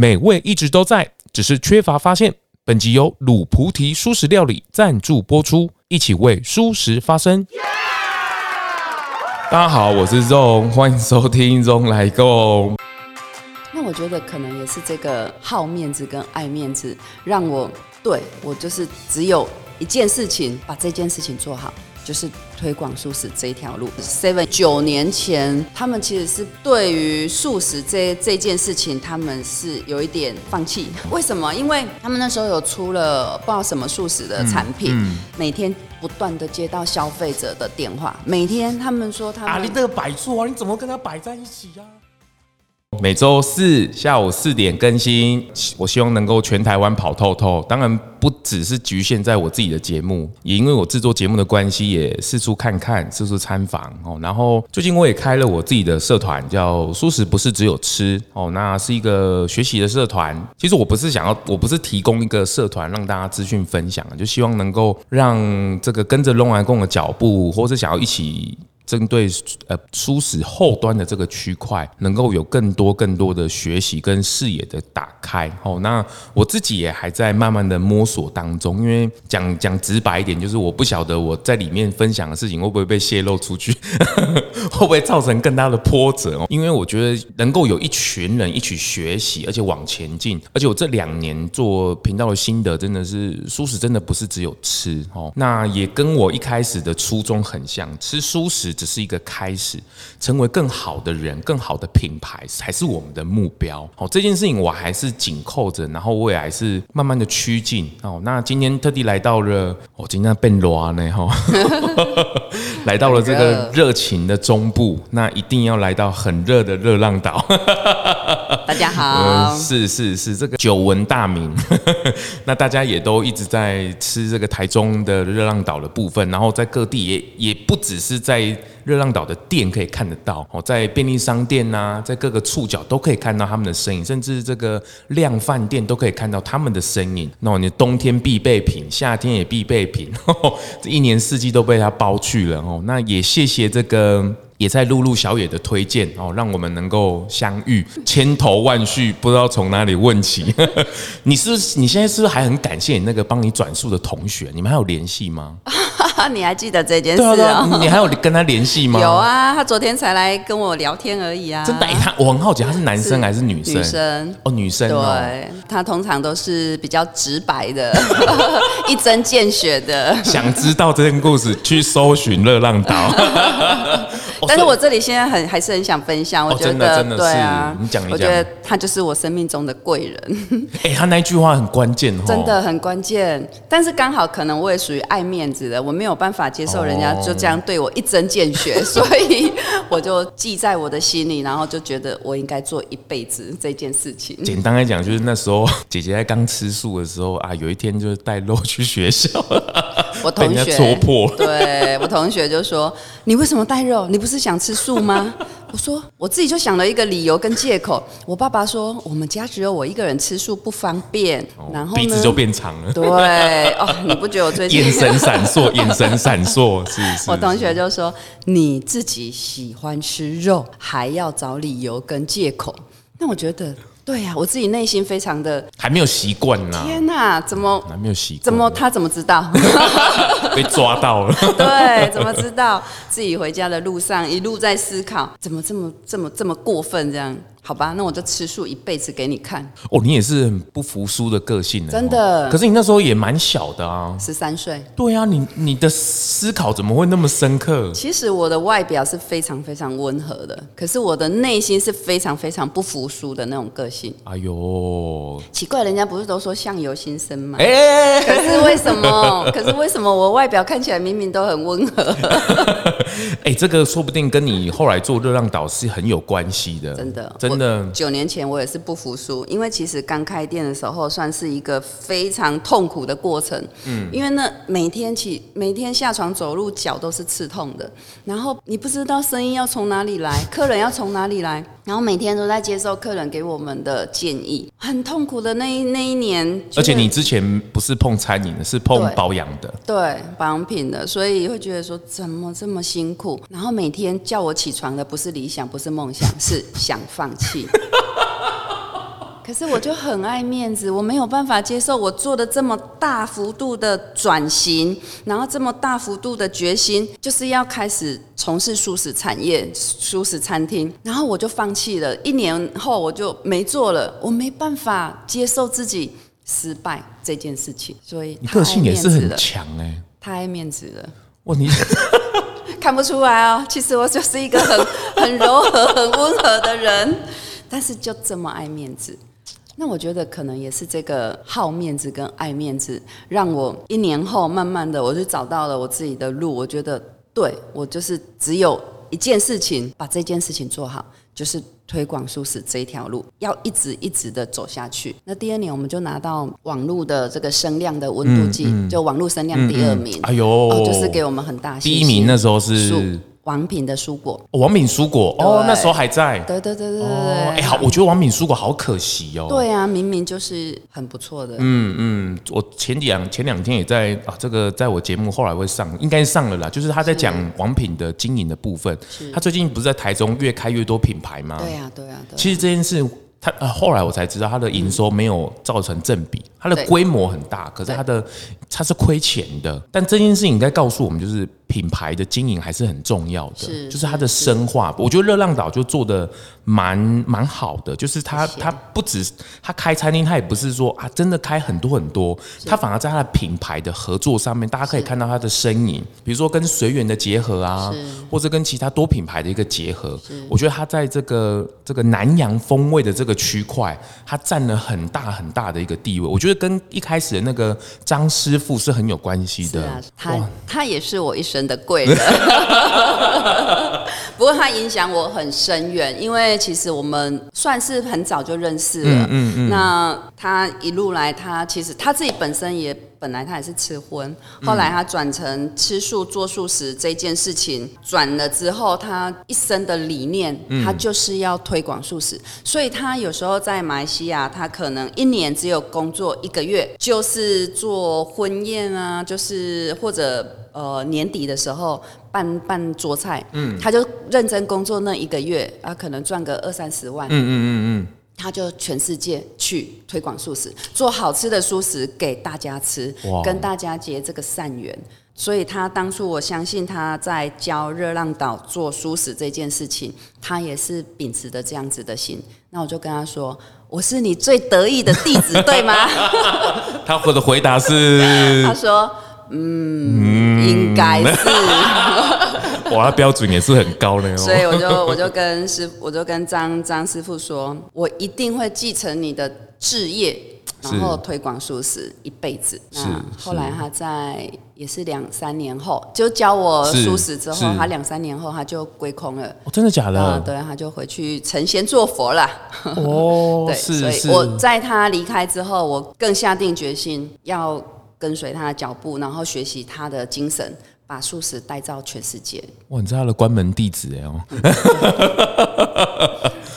美味一直都在，只是缺乏发现。本集由卤菩提蔬食料理赞助播出，一起为蔬食发声。大家好，我是 ZONG，欢迎收听 ZONG 来购。那我觉得可能也是这个好面子跟爱面子，让我对我就是只有一件事情，把这件事情做好。就是推广素食这一条路。Seven 九年前，他们其实是对于素食这这件事情，他们是有一点放弃。为什么？因为他们那时候有出了不知道什么素食的产品，嗯嗯、每天不断的接到消费者的电话，每天他们说他们啊，你这个摆错啊，你怎么跟他摆在一起呀、啊？每周四下午四点更新，我希望能够全台湾跑透透。当然不只是局限在我自己的节目，也因为我制作节目的关系，也四处看看，四处参访哦。然后最近我也开了我自己的社团，叫“素食不是只有吃”哦，那是一个学习的社团。其实我不是想要，我不是提供一个社团让大家资讯分享，就希望能够让这个跟着龙来共的脚步，或是想要一起。针对呃蔬食后端的这个区块，能够有更多更多的学习跟视野的打开。哦，那我自己也还在慢慢的摸索当中，因为讲讲直白一点，就是我不晓得我在里面分享的事情会不会被泄露出去，会不会造成更大的波折哦。因为我觉得能够有一群人一起学习，而且往前进，而且我这两年做频道的心得，真的是蔬食真的不是只有吃哦，那也跟我一开始的初衷很像，吃蔬食。只是一个开始，成为更好的人、更好的品牌才是我们的目标。好，这件事情我还是紧扣着，然后我也还是慢慢的趋近。哦，那今天特地来到了，我今天变热呢哈，来到了这个热情的中部，那一定要来到很热的热浪岛。大家好，是是是，这个久闻大名，那大家也都一直在吃这个台中的热浪岛的部分，然后在各地也也不只是在。热浪岛的店可以看得到哦，在便利商店呐，在各个触角都可以看到他们的身影，甚至这个量饭店都可以看到他们的身影。那你冬天必备品，夏天也必备品，这一年四季都被他包去了哦。那也谢谢这个也在露露小野的推荐哦，让我们能够相遇。千头万绪，不知道从哪里问起。你是不是你现在是不是还很感谢你那个帮你转述的同学？你们还有联系吗？你还记得这件事啊？对啊，对啊，你还有跟他联系吗？有啊，他昨天才来跟我聊天而已啊。真的？他我很好奇，他是男生还是女生？女生哦，女生哦。对，他通常都是比较直白的，一针见血的。想知道这件故事，去搜寻热浪岛。但是我这里现在很还是很想分享，我觉得、对啊，你讲一讲，我觉得他就是我生命中的贵人。哎、欸，他那句话很关键哦，真的很关键。但是刚好可能我也属于爱面子的，我没有办法接受人家就这样对我一针见血，哦、所以我就记在我的心里，然后就觉得我应该做一辈子这件事情。简单来讲，就是那时候 姐姐在刚吃素的时候啊，有一天就是带肉去学校，我同学戳破，对我同学就说：“你为什么带肉？你不是想吃素吗？” 我说：“我自己就想了一个理由跟借口。”我爸爸说：“我们家只有我一个人吃素，不方便。”然后鼻子就变长了。对哦，你不觉得我最近 眼神闪烁，眼神闪烁？是是。我同学就说：“你自己喜欢吃肉，还要找理由跟借口。”那我觉得。对呀、啊，我自己内心非常的还没有习惯呢。天哪，怎么还没有习惯？怎么他怎么知道？被抓到了。对，怎么知道？自己回家的路上一路在思考，怎么这么这么这么过分这样？好吧，那我就吃素一辈子给你看。哦，你也是很不服输的个性呢，真的。可是你那时候也蛮小的啊，十三岁。对啊，你你的思考怎么会那么深刻？其实我的外表是非常非常温和的，可是我的内心是非常非常不服输的那种个性。哎呦，奇怪，人家不是都说相由心生吗？哎，可是为什么？可是为什么我外表看起来明明都很温和？哎，这个说不定跟你后来做热浪导师很有关系的。真的，真的。九年前我也是不服输，因为其实刚开店的时候算是一个非常痛苦的过程。嗯，因为那每天起每天下床走路脚都是刺痛的，然后你不知道生意要从哪里来，客人要从哪里来，然后每天都在接受客人给我们的建议，很痛苦的那一那一年。而且你之前不是碰餐饮的，是碰保养的，对保养品的，所以会觉得说怎么这么辛苦？然后每天叫我起床的不是理想，不是梦想，是想放弃。可是我就很爱面子，我没有办法接受我做的这么大幅度的转型，然后这么大幅度的决心，就是要开始从事蔬食产业、蔬食餐厅，然后我就放弃了。一年后我就没做了，我没办法接受自己失败这件事情，所以你个性也是很强哎、欸，太爱面子了。哇，你 看不出来哦，其实我就是一个很 很柔和、很温和的人，但是就这么爱面子。那我觉得可能也是这个好面子跟爱面子，让我一年后慢慢的我就找到了我自己的路。我觉得对，我就是只有一件事情，把这件事情做好，就是推广素食这一条路，要一直一直的走下去。那第二年我们就拿到网络的这个声量的温度计，嗯嗯、就网络声量第二名。哎呦、哦，就是给我们很大。第一名那时候是。王品的蔬果，王品蔬果哦，那时候还在。对对对对对哎，好，我觉得王品蔬果好可惜哦。对啊，明明就是很不错的。嗯嗯，我前两前两天也在啊，这个在我节目后来会上，应该上了啦。就是他在讲王品的经营的部分。他最近不是在台中越开越多品牌吗？对啊对啊。其实这件事，他呃后来我才知道，他的营收没有造成正比，他的规模很大，可是他的他是亏钱的。但这件事情应该告诉我们，就是。品牌的经营还是很重要的，是就是它的深化。我觉得热浪岛就做的蛮蛮好的，就是他他不止它开餐厅，它也不是说啊真的开很多很多，它反而在它的品牌的合作上面，大家可以看到它的身影，比如说跟随缘的结合啊，或者跟其他多品牌的一个结合。我觉得它在这个这个南洋风味的这个区块，它占了很大很大的一个地位。我觉得跟一开始的那个张师傅是很有关系的。啊、他他也是我一生。真的贵了，不过他影响我很深远，因为其实我们算是很早就认识了。嗯嗯嗯。那他一路来，他其实他自己本身也。本来他也是吃荤，后来他转成吃素做素食这件事情转了之后，他一生的理念，他就是要推广素食。所以他有时候在马来西亚，他可能一年只有工作一个月，就是做婚宴啊，就是或者呃年底的时候办办桌菜，嗯，他就认真工作那一个月啊，可能赚个二三十万，嗯嗯嗯嗯。他就全世界去推广素食，做好吃的素食给大家吃，跟大家结这个善缘。所以他当初，我相信他在教热浪岛做素食这件事情，他也是秉持着这样子的心。那我就跟他说：“我是你最得意的弟子，对吗？” 他我的回答是：“他说，嗯，嗯应该是。”哇，标准也是很高的哦。所以我就 我就跟师我就跟张张师傅说，我一定会继承你的志业，然后推广素食一辈子。那。后来他在也是两三年后就教我素食之后，他两三年后他就归空了。哦，真的假的？对，他就回去成仙做佛了。哦，对，所以我在他离开之后，我更下定决心要跟随他的脚步，然后学习他的精神。把素食带到全世界。哇，你知道他的关门弟子哎哦。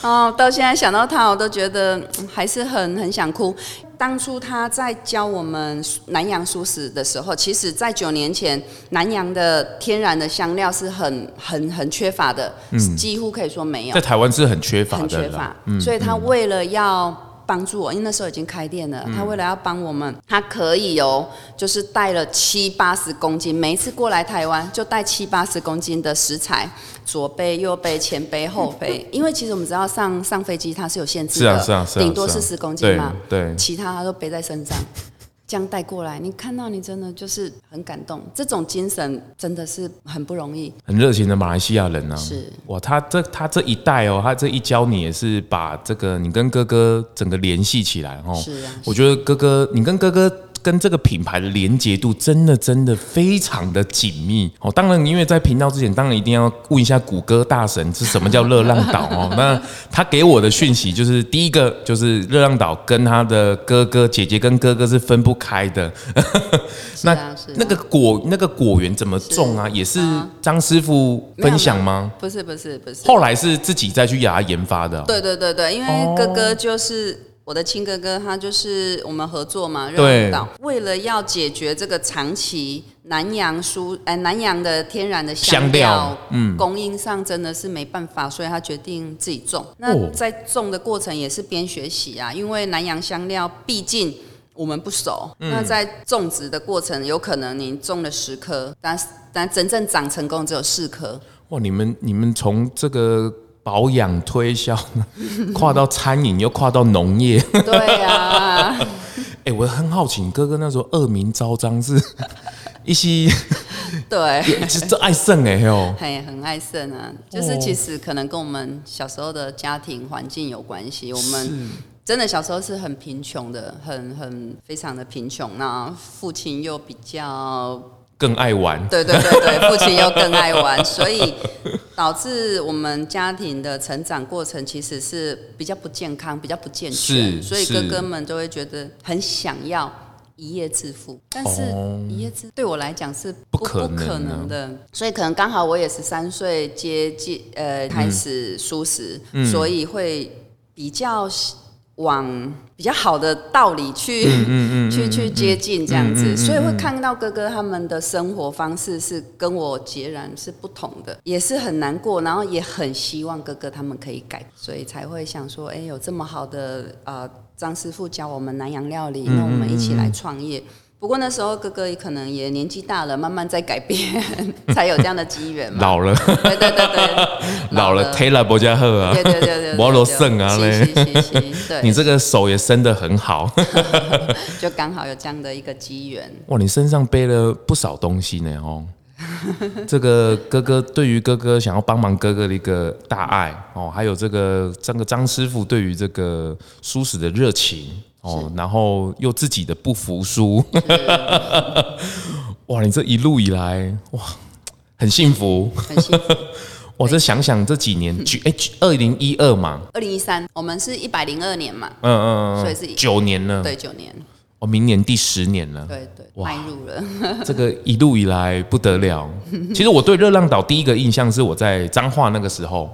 哦，到现在想到他，我都觉得还是很很想哭。当初他在教我们南洋素食的时候，其实在九年前，南洋的天然的香料是很很很缺乏的，嗯，几乎可以说没有。在台湾是很缺乏的，很缺乏。嗯，所以他为了要。帮助我，因为那时候已经开店了。他为了要帮我们，他可以哦，就是带了七八十公斤，每一次过来台湾就带七八十公斤的食材，左背、右背、前背、后背。因为其实我们知道上上飞机它是有限制的，是啊是啊，顶多是十公斤嘛，对，其他他都背在身上。这样带过来，你看到你真的就是很感动，这种精神真的是很不容易。很热情的马来西亚人呢、啊，是哇，他这他这一代哦，他这一教你也是把这个你跟哥哥整个联系起来哦。是啊，我觉得哥哥，你跟哥哥。跟这个品牌的连接度真的真的非常的紧密哦。当然，因为在频道之前，当然一定要问一下谷歌大神是什么叫热浪岛哦。那他给我的讯息就是，第一个就是热浪岛跟他的哥哥姐姐跟哥哥是分不开的。那那个果那个果园怎么种啊？也是张师傅分享吗？不是不是不是，后来是自己再去给他研发的。对对对对，因为哥哥就是。我的亲哥哥，他就是我们合作嘛，对，为了要解决这个长期南洋蔬，哎，南洋的天然的香料，嗯，供应上真的是没办法，所以他决定自己种。那在种的过程也是边学习啊，因为南洋香料毕竟我们不熟，嗯、那在种植的过程，有可能你种了十颗，但但真正长成功只有四颗。哇，你们你们从这个。保养推销，跨到餐饮又跨到农业，对呀、啊。哎、欸，我很好奇，哥哥那时候恶名昭彰是 一些，对，就爱胜哎哟，很很爱胜啊。就是其实可能跟我们小时候的家庭环境有关系。我们真的小时候是很贫穷的，很很非常的贫穷。那父亲又比较。更爱玩，对对对对，父亲又更爱玩，所以导致我们家庭的成长过程其实是比较不健康、比较不健全，所以哥哥们就会觉得很想要一夜致富，但是一夜致对我来讲是不不可能的，所以可能刚好我也十三岁接近呃开始蔬食，嗯、所以会比较。往比较好的道理去，去去接近这样子，所以会看到哥哥他们的生活方式是跟我截然是不同的，也是很难过，然后也很希望哥哥他们可以改，所以才会想说，哎、欸，有这么好的呃张师傅教我们南洋料理，那我们一起来创业。嗯嗯不过那时候哥哥也可能也年纪大了，慢慢在改变，才有这样的机缘嘛。老了，对对对对，老了，忒了不加贺啊，对对对对，摩罗胜啊嘞，对，你这个手也伸得很好，就刚好有这样的一个机缘。哇，你身上背了不少东西呢哦。这个哥哥对于哥哥想要帮忙哥哥的一个大爱哦，还有这个这个张师傅对于这个蔬食的热情。哦，然后又自己的不服输，哇！你这一路以来，哇，很幸福，很幸福。我这想想这几年，哎，二零一二嘛，二零一三，我们是一百零二年嘛，嗯嗯嗯，所以是九年了，对，九年。哦，明年第十年了，对对，迈入了。这个一路以来不得了。其实我对热浪岛第一个印象是我在彰化那个时候。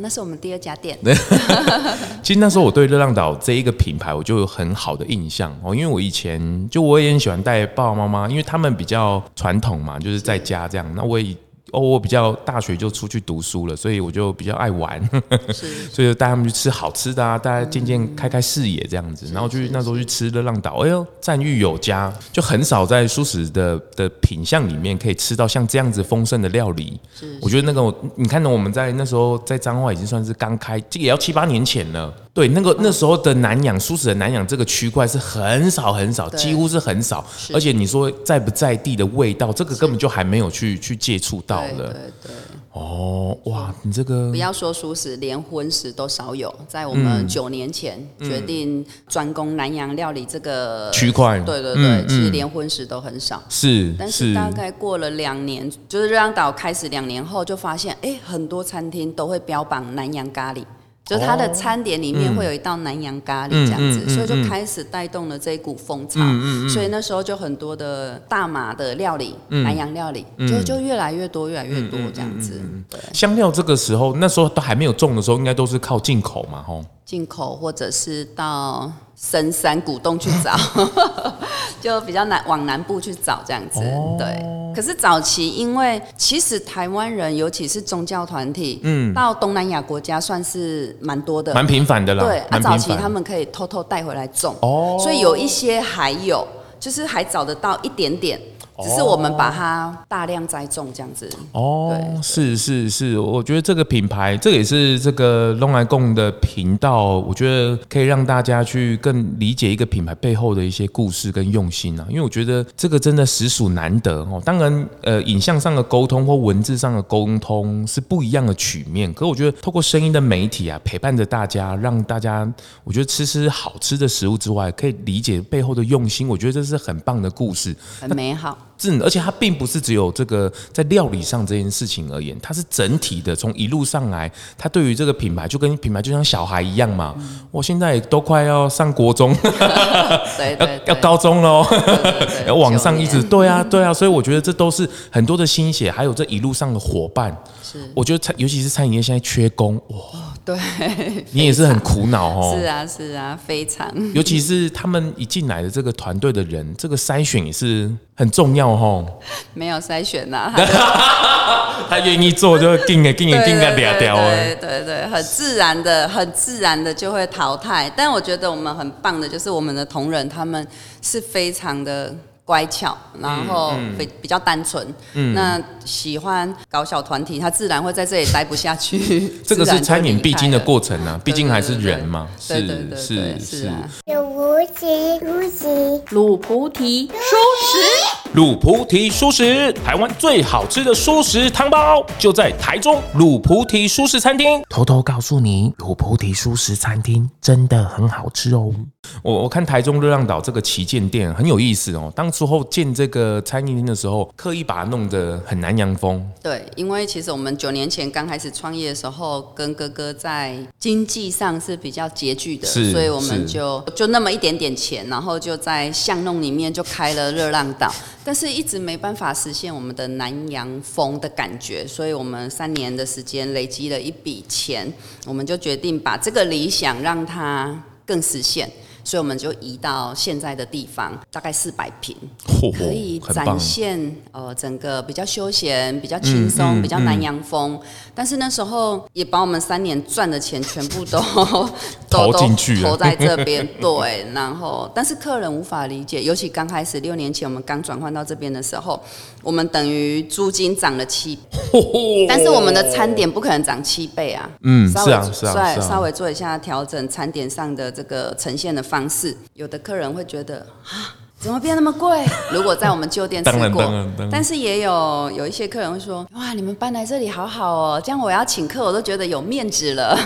那是我们第二家店。其实那时候我对热浪岛这一个品牌，我就有很好的印象哦，因为我以前就我也很喜欢带爸爸妈妈，因为他们比较传统嘛，就是在家这样。那我也。哦，我比较大学就出去读书了，所以我就比较爱玩，是所以就带他们去吃好吃的啊，大家渐渐开开视野这样子，然后去那时候去吃热浪岛，哎呦，赞誉有加，就很少在蔬食的的品相里面可以吃到像这样子丰盛的料理。我觉得那个你看到我们在那时候在彰化已经算是刚开，这个也要七八年前了。对，那个那时候的南洋蔬食的南洋这个区块是很少很少，几乎是很少。而且你说在不在地的味道，这个根本就还没有去去接触到了。对对对。哦，哇，你这个不要说素食，连荤食都少有。在我们九年前决定专攻南洋料理这个区块，对对对，其实连荤食都很少。是，但是大概过了两年，就是热浪岛开始两年后，就发现，哎，很多餐厅都会标榜南洋咖喱。就是它的餐点里面会有一道南洋咖喱这样子，嗯、所以就开始带动了这一股风潮。所以那时候就很多的大马的料理，嗯、南洋料理就就越来越多，越来越多这样子。对，香料这个时候那时候都还没有种的时候，应该都是靠进口嘛，吼。进口或者是到深山古洞去找，就比较难往南部去找这样子。哦、对，可是早期因为其实台湾人，尤其是宗教团体，嗯，到东南亚国家算是蛮多的，蛮频繁的啦。对，啊，早期他们可以偷偷带回来种，哦，所以有一些还有，就是还找得到一点点。只是我们把它大量栽种这样子哦，对，是是是，我觉得这个品牌，这个也是这个龙来贡的频道，我觉得可以让大家去更理解一个品牌背后的一些故事跟用心啊，因为我觉得这个真的实属难得哦。当然，呃，影像上的沟通或文字上的沟通是不一样的曲面，可是我觉得透过声音的媒体啊，陪伴着大家，让大家我觉得吃吃好吃的食物之外，可以理解背后的用心，我觉得这是很棒的故事，很美好。是，而且它并不是只有这个在料理上这件事情而言，它是整体的，从一路上来，它对于这个品牌就跟品牌就像小孩一样嘛。嗯、我现在都快要上国中，对，对，对，要要高中喽，要往上一直，对啊，对啊，所以我觉得这都是很多的心血，还有这一路上的伙伴。是，我觉得餐，尤其是餐饮业现在缺工，哇。对，你也是很苦恼哦。是啊，是啊，非常。尤其是他们一进来的这个团队的人，这个筛选也是很重要哦。没有筛选呐，他愿意做就定个定个定个两条。对对对，很自然的，很自然的就会淘汰。但我觉得我们很棒的，就是我们的同仁他们是非常的。乖巧，然后比比较单纯。嗯，那喜欢搞小团体，他自然会在这里待不下去。这个是餐饮必经的过程啊，毕竟还是人嘛。对对对，是是。鲁菩提，菩提，鲁菩提，舒食，鲁菩提舒食，台湾最好吃的舒食汤包就在台中鲁菩提舒食餐厅。偷偷告诉你，鲁菩提舒食餐厅真的很好吃哦。我我看台中热浪岛这个旗舰店很有意思哦。当初候建这个餐饮厅的时候，刻意把它弄得很南洋风。对，因为其实我们九年前刚开始创业的时候，跟哥哥在经济上是比较拮据的，所以我们就就那么一点点钱，然后就在巷弄里面就开了热浪岛，但是一直没办法实现我们的南洋风的感觉，所以我们三年的时间累积了一笔钱，我们就决定把这个理想让它更实现。所以我们就移到现在的地方，大概四百平，可以展现呃整个比较休闲、比较轻松、嗯嗯、比较南洋风。嗯、但是那时候也把我们三年赚的钱全部都 投进去投在这边。对，然后但是客人无法理解，尤其刚开始六年前我们刚转换到这边的时候，我们等于租金涨了七倍，但是我们的餐点不可能涨七倍啊。嗯，是啊，是啊，稍微做一下调整，餐点上的这个呈现的方。式，有的客人会觉得啊，怎么变那么贵？如果在我们旧店吃过，但是也有有一些客人会说，哇，你们搬来这里好好哦，这样我要请客，我都觉得有面子了。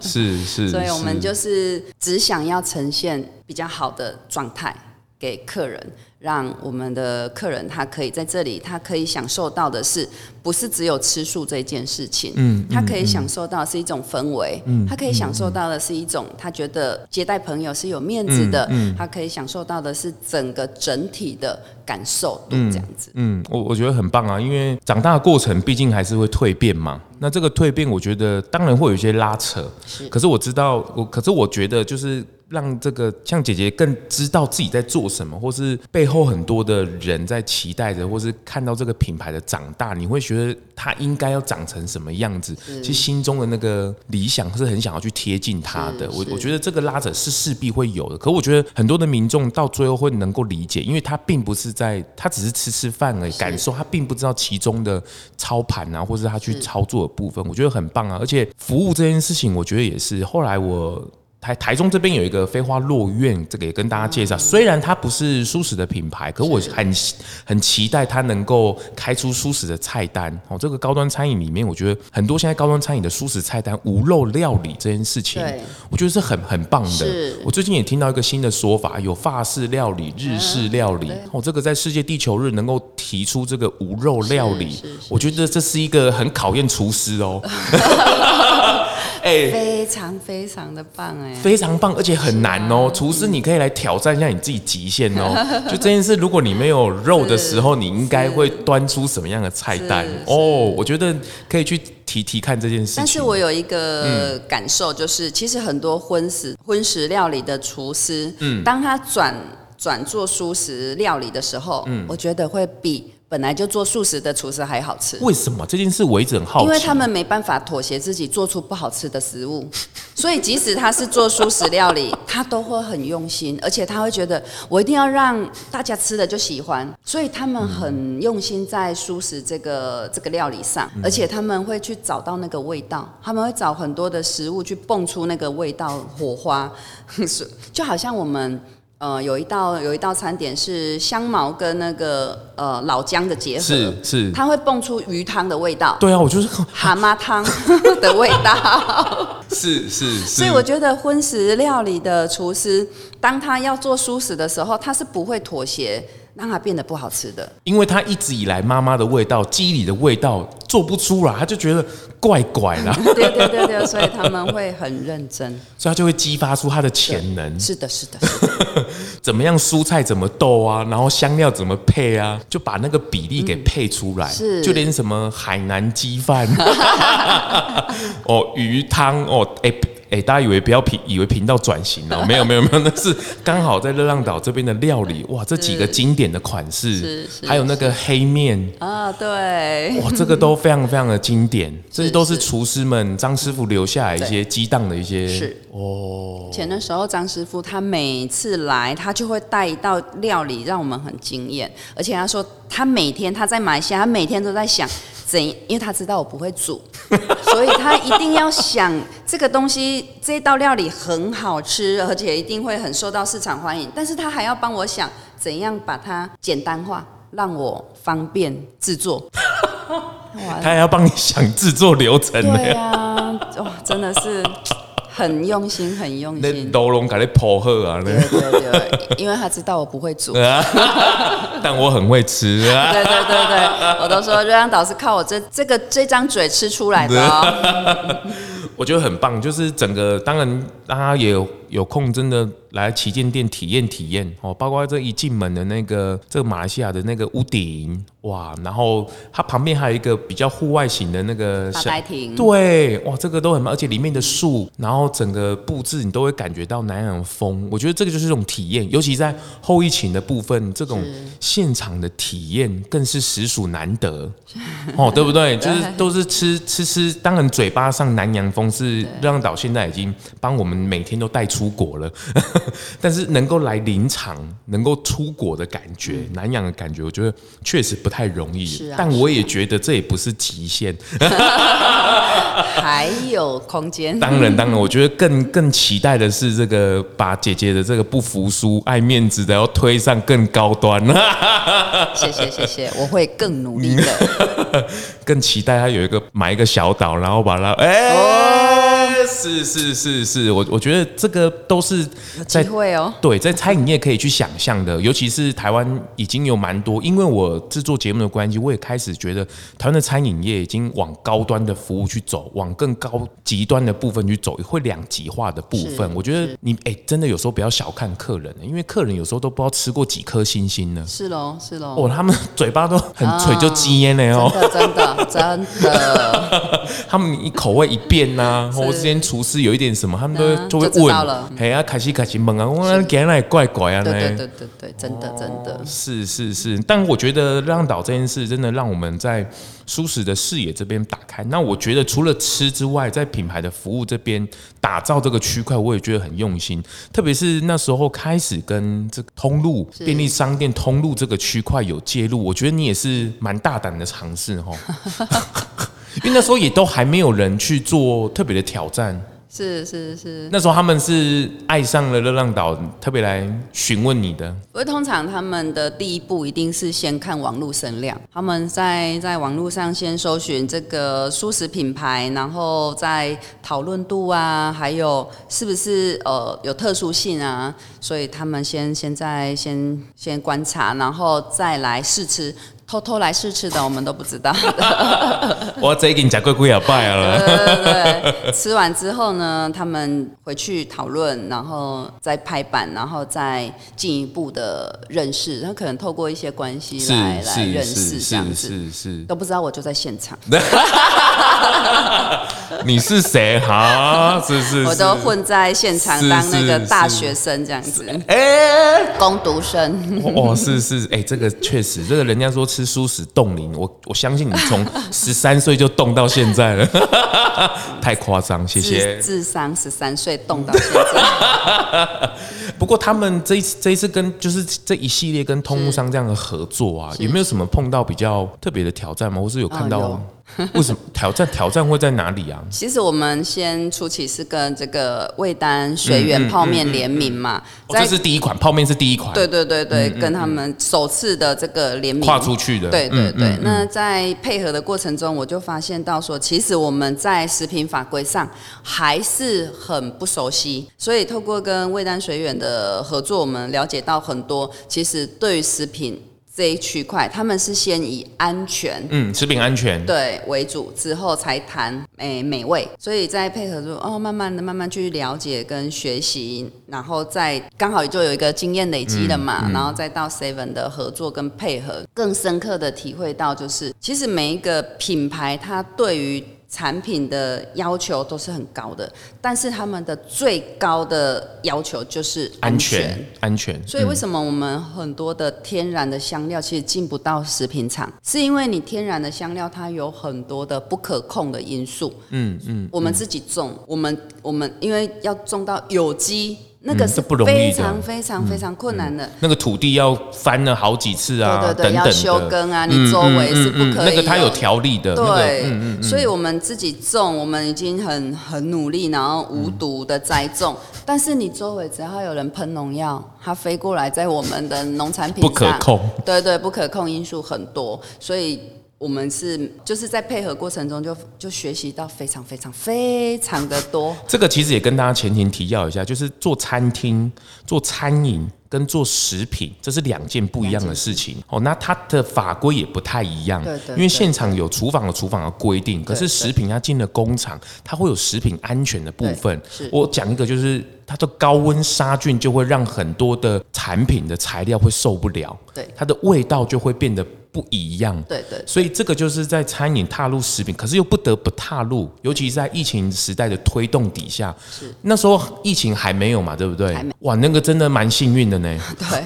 是 是，所以我们就是只想要呈现比较好的状态给客人。让我们的客人他可以在这里，他可以享受到的是，不是只有吃素这件事情，嗯，他可以享受到是一种氛围，嗯，他可以享受到的是一种他觉得接待朋友是有面子的，嗯，他可以享受到的是整个整体的感受度这样子，嗯，我我觉得很棒啊，因为长大的过程毕竟还是会蜕变嘛，那这个蜕变我觉得当然会有一些拉扯，是，可是我知道我，可是我觉得就是。让这个像姐姐更知道自己在做什么，或是背后很多的人在期待着，或是看到这个品牌的长大，你会觉得它应该要长成什么样子？其实心中的那个理想是很想要去贴近它的。我我觉得这个拉扯是势必会有的。可我觉得很多的民众到最后会能够理解，因为他并不是在，他只是吃吃饭而已，感受他并不知道其中的操盘啊，或是他去操作的部分。我觉得很棒啊，而且服务这件事情，我觉得也是。后来我。台台中这边有一个飞花落苑，这个也跟大家介绍。虽然它不是蔬食的品牌，可我很很期待它能够开出蔬食的菜单。哦，这个高端餐饮里面，我觉得很多现在高端餐饮的蔬食菜单无肉料理这件事情，我觉得是很很棒的。我最近也听到一个新的说法，有法式料理、日式料理。哦，这个在世界地球日能够提出这个无肉料理，我觉得这是一个很考验厨师哦。哎，非常非常的棒哎，非常棒，而且很难哦。厨师，你可以来挑战一下你自己极限哦。就这件事，如果你没有肉的时候，你应该会端出什么样的菜单哦？我觉得可以去提提看这件事。但是我有一个感受，就是其实很多荤食荤食料理的厨师，嗯，当他转转做蔬食料理的时候，嗯，我觉得会比。本来就做素食的厨师还好吃，为什么？这件事我一直很好奇？因为他们没办法妥协自己做出不好吃的食物，所以即使他是做素食料理，他都会很用心，而且他会觉得我一定要让大家吃的就喜欢，所以他们很用心在素食这个这个料理上，而且他们会去找到那个味道，他们会找很多的食物去蹦出那个味道火花，就好像我们。呃，有一道有一道餐点是香茅跟那个呃老姜的结合，是是，它会蹦出鱼汤的味道。对啊，我就是蛤蟆汤 的味道。是是是。所以我觉得荤食料理的厨师，当他要做蔬食的时候，他是不会妥协让它变得不好吃的。因为他一直以来妈妈的味道、记忆里的味道做不出来，他就觉得怪怪的。对对对对，所以他们会很认真，所以他就会激发出他的潜能。是的，是的，是的。怎么样蔬菜怎么斗啊，然后香料怎么配啊，就把那个比例给配出来。嗯、是，就连什么海南鸡饭，哦，鱼汤，哦，哎。哎、欸，大家以为不要频，以为频道转型 了？没有，没有，没有，那是刚好在热浪岛这边的料理。哇，这几个经典的款式，还有那个黑面啊，对，哇，这个都非常非常的经典。这些都是厨师们张师傅留下来一些激荡的一些。是哦。前的时候，张师傅他每次来，他就会带一道料理让我们很惊艳，而且他说他每天他在马来西亚，他每天都在想。怎因为他知道我不会煮，所以他一定要想这个东西，这道料理很好吃，而且一定会很受到市场欢迎。但是他还要帮我想怎样把它简单化，让我方便制作。他还要帮你想制作流程。对啊，哇，真的是。很用心，很用心。都龙给你破喝啊！对对对，因为他知道我不会煮，但我很会吃啊！对对对对，我都说热浪岛是靠我这这个这张嘴吃出来的哦。我觉得很棒，就是整个当然大家也有有空，真的来旗舰店体验体验哦，包括这一进门的那个这个马来西亚的那个屋顶。哇，然后它旁边还有一个比较户外型的那个小白亭，对，哇，这个都很棒，而且里面的树，然后整个布置你都会感觉到南洋风。我觉得这个就是一种体验，尤其在后疫情的部分，这种现场的体验更是实属难得 哦，对不 对？就是都是吃吃吃，当然嘴巴上南洋风是热浪岛现在已经帮我们每天都带出国了，但是能够来临场，能够出国的感觉，南洋的感觉，我觉得确实不。太容易，是啊但我也觉得这也不是极限，还有空间。当然，当然，我觉得更更期待的是这个把姐姐的这个不服输、爱面子的要推上更高端。谢谢谢谢，我会更努力的。更期待他有一个买一个小岛，然后把它哎。哦是是是是，我我觉得这个都是机会哦。对，在餐饮业可以去想象的，尤其是台湾已经有蛮多，因为我制作节目的关系，我也开始觉得台湾的餐饮业已经往高端的服务去走，往更高极端的部分去走，会两极化的部分。我觉得你哎，真的有时候不要小看客人，因为客人有时候都不知道吃过几颗星星呢。是喽，是喽。哦，他们嘴巴都很嘴就鸡烟呢哦，真的真的。他们一口味一变呐，我之前。厨师有一点什么，他们都就会问，哎呀，开始开始问啊，我给那怪怪啊，对对对对对，真的真的，是是是，但我觉得热浪岛这件事真的让我们在舒适的视野这边打开。那我觉得除了吃之外，在品牌的服务这边打造这个区块，我也觉得很用心。特别是那时候开始跟这个通路便利商店通路这个区块有介入，我觉得你也是蛮大胆的尝试哈。因为那时候也都还没有人去做特别的挑战，是是是。那时候他们是爱上了热浪岛，特别来询问你的。不过通常他们的第一步一定是先看网络声量，他们在在网络上先搜寻这个蔬食品牌，然后再讨论度啊，还有是不是呃有特殊性啊，所以他们先现在先先观察，然后再来试吃。偷偷来试吃的，我们都不知道的。我这已经讲过几拜了。对 对对，吃完之后呢，他们回去讨论，然后再拍板，然后再进一步的认识。他可能透过一些关系来来认识这样子，是是是，都不知道我就在现场。你是谁？哈，是是，我都混在现场当那个大学生这样子。哎，工读生。哦，是是，哎，这个确实，这个人家说。吃蔬食冻龄，我我相信你从 十三岁就冻到现在了，太夸张，谢谢。智商十三岁冻到现在。不过他们这一次这一次跟就是这一系列跟通路商这样的合作啊，有没有什么碰到比较特别的挑战吗？或是有看到？为什么挑战？挑战会在哪里啊？其实我们先初期是跟这个味丹学员泡面联名嘛，这是第一款泡面是第一款，对对对对，跟他们首次的这个联名跨出去的，对对对。那在配合的过程中，我就发现到说，其实我们在食品法规上还是很不熟悉，所以透过跟味丹学园的合作，我们了解到很多，其实对于食品。这一区块，他们是先以安全，嗯，食品安全对为主，之后才谈诶美味，所以再配合说哦，慢慢的、慢慢去了解跟学习，然后再刚好就有一个经验累积了嘛，嗯嗯、然后再到 Seven 的合作跟配合，更深刻的体会到，就是其实每一个品牌它对于产品的要求都是很高的，但是他们的最高的要求就是安全，安全。所以为什么我们很多的天然的香料其实进不到食品厂，是因为你天然的香料它有很多的不可控的因素。嗯嗯。我们自己种，我们我们因为要种到有机。那个是非常非常非常困难的。那个土地要翻了好几次啊，对对对，要休耕啊，你周围是不可以。那个它有条例的。对，所以我们自己种，我们已经很很努力，然后无毒的栽种。但是你周围只要有人喷农药，它飞过来，在我们的农产品上，不可控。对对，不可控因素很多，所以。我们是就是在配合过程中就就学习到非常非常非常的多。这个其实也跟大家前情提要一下，就是做餐厅、做餐饮跟做食品，这是两件不一样的事情哦。那它的法规也不太一样，对对。因为现场有厨房的厨房的规定，可是食品它进了工厂，它会有食品安全的部分。我讲一个，就是它的高温杀菌就会让很多的产品的材料会受不了，对，它的味道就会变得。不一样，对对，所以这个就是在餐饮踏入食品，可是又不得不踏入，尤其是在疫情时代的推动底下，是。那时候疫情还没有嘛，对不对？哇，那个真的蛮幸运的呢。对。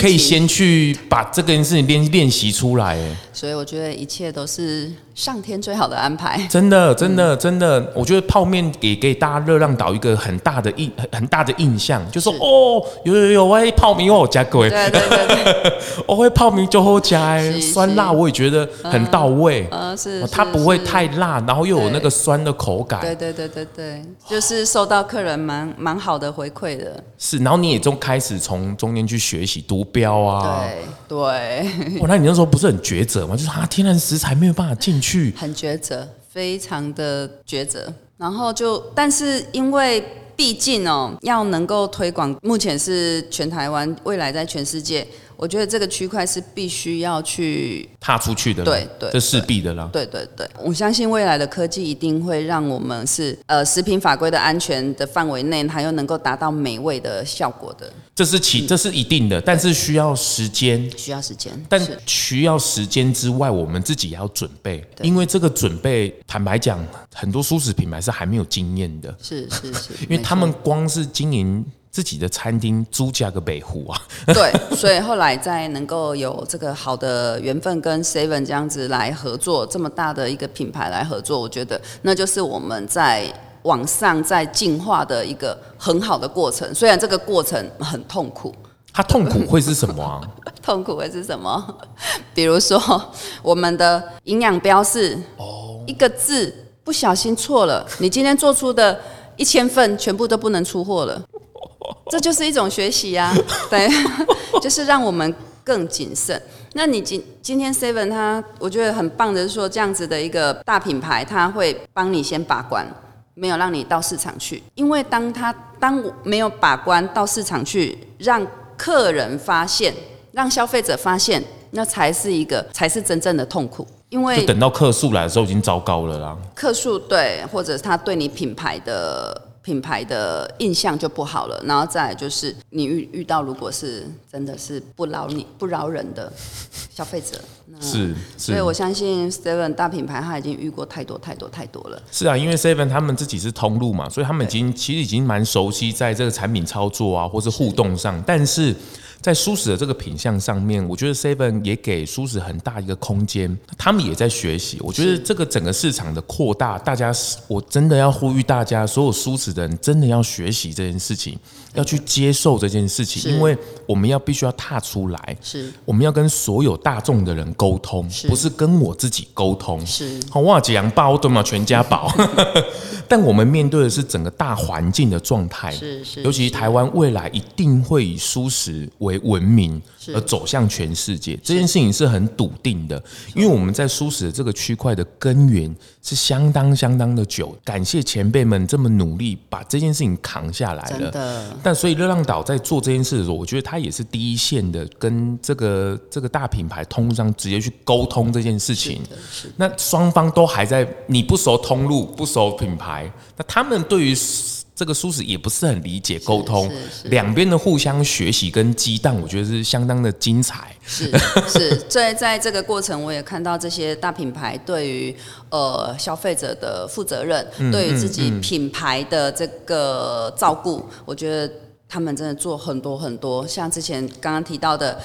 可以先去把这件事情练练习出来，哎，所以我觉得一切都是上天最好的安排。真的，真的，真的，我觉得泡面给给大家热浪岛一个很大的印很大的印象，就说哦，有有有，我会泡面，我加过，对对对，我会泡米就好加，哎，酸辣我也觉得很到位，嗯，是，它不会太辣，然后又有那个酸的口感，对对对对对，就是受到客人蛮蛮好的回馈的。是，然后你也就开始从中间去学习读标啊，对对。哇，那你那时候不是很抉择吗？就是啊，天然食材没有办法进去，很抉择，非常的抉择。然后就，但是因为毕竟哦，要能够推广，目前是全台湾，未来在全世界。我觉得这个区块是必须要去踏出去的，对对，这势必的啦。对对对，我相信未来的科技一定会让我们是呃食品法规的安全的范围内，它又能够达到美味的效果的。这是其这是一定的，但是需要时间，需要时间。但需要时间之外，我们自己也要准备，因为这个准备，坦白讲，很多素食品牌是还没有经验的。是是是，因为他们光是经营。自己的餐厅租价个北湖啊，对，所以后来在能够有这个好的缘分跟 Seven 这样子来合作，这么大的一个品牌来合作，我觉得那就是我们在往上在进化的一个很好的过程。虽然这个过程很痛苦，它痛苦会是什么啊？痛苦会是什么？比如说我们的营养标示哦，一个字不小心错了，你今天做出的一千份全部都不能出货了。这就是一种学习啊，对，就是让我们更谨慎。那你今今天 Seven 他，我觉得很棒的是说，这样子的一个大品牌，他会帮你先把关，没有让你到市场去。因为当他当我没有把关到市场去，让客人发现，让消费者发现，那才是一个才是真正的痛苦。因为就等到客诉来的时候，已经糟糕了啦。客诉对，或者是他对你品牌的。品牌的印象就不好了，然后再来就是你遇遇到如果是真的是不饶你不饶人的消费者，是，是，所以我相信 Seven 大品牌他已经遇过太多太多太多了。是啊，因为 Seven 他们自己是通路嘛，所以他们已经其实已经蛮熟悉在这个产品操作啊，或是互动上，但是。在舒适的这个品相上面，我觉得 Seven 也给舒适很大一个空间，他们也在学习。我觉得这个整个市场的扩大，大家我真的要呼吁大家，所有舒适的人真的要学习这件事情，要去接受这件事情，因为我们要必须要踏出来，是我们要跟所有大众的人沟通，不是跟我自己沟通。是好哇，几样包对吗？全家宝。但我们面对的是整个大环境的状态，是是，尤其台湾未来一定会以舒适为文明而走向全世界，这件事情是很笃定的，因为我们在舒适的这个区块的根源是相当相当的久。感谢前辈们这么努力把这件事情扛下来了。但所以热浪岛在做这件事的时候，我觉得他也是第一线的，跟这个这个大品牌通商直接去沟通这件事情。那双方都还在，你不熟通路，不熟品牌。那他们对于这个蔬食也不是很理解，沟通两边的互相学习跟激荡，我觉得是相当的精彩。是是，在在这个过程，我也看到这些大品牌对于呃消费者的负责任，对于自己品牌的这个照顾，我觉得。他们真的做很多很多，像之前刚刚提到的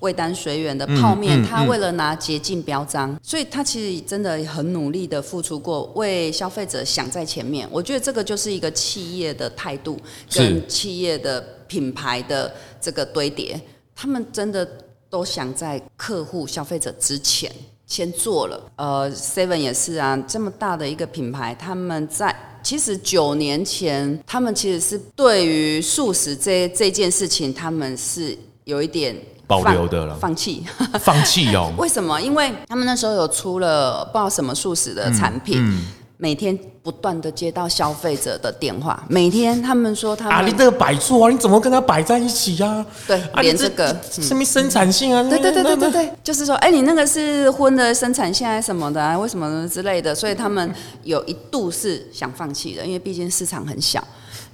味丹水远的泡面，他为了拿洁净标章，所以他其实真的很努力的付出过，为消费者想在前面。我觉得这个就是一个企业的态度跟企业的品牌的这个堆叠，他们真的都想在客户消费者之前先做了。呃，Seven 也是啊，这么大的一个品牌，他们在。其实九年前，他们其实是对于素食这这件事情，他们是有一点保留的了，放弃，放弃哦。为什么？因为他们那时候有出了不知道什么素食的产品。嗯嗯每天不断的接到消费者的电话，每天他们说他们啊，你这个摆错啊，你怎么跟他摆在一起呀、啊？对，啊、连这个什么生产线啊？对对对对对对，就是说，哎、欸，你那个是荤的生产线还是什么的啊？为什么之类的？所以他们有一度是想放弃的，因为毕竟市场很小。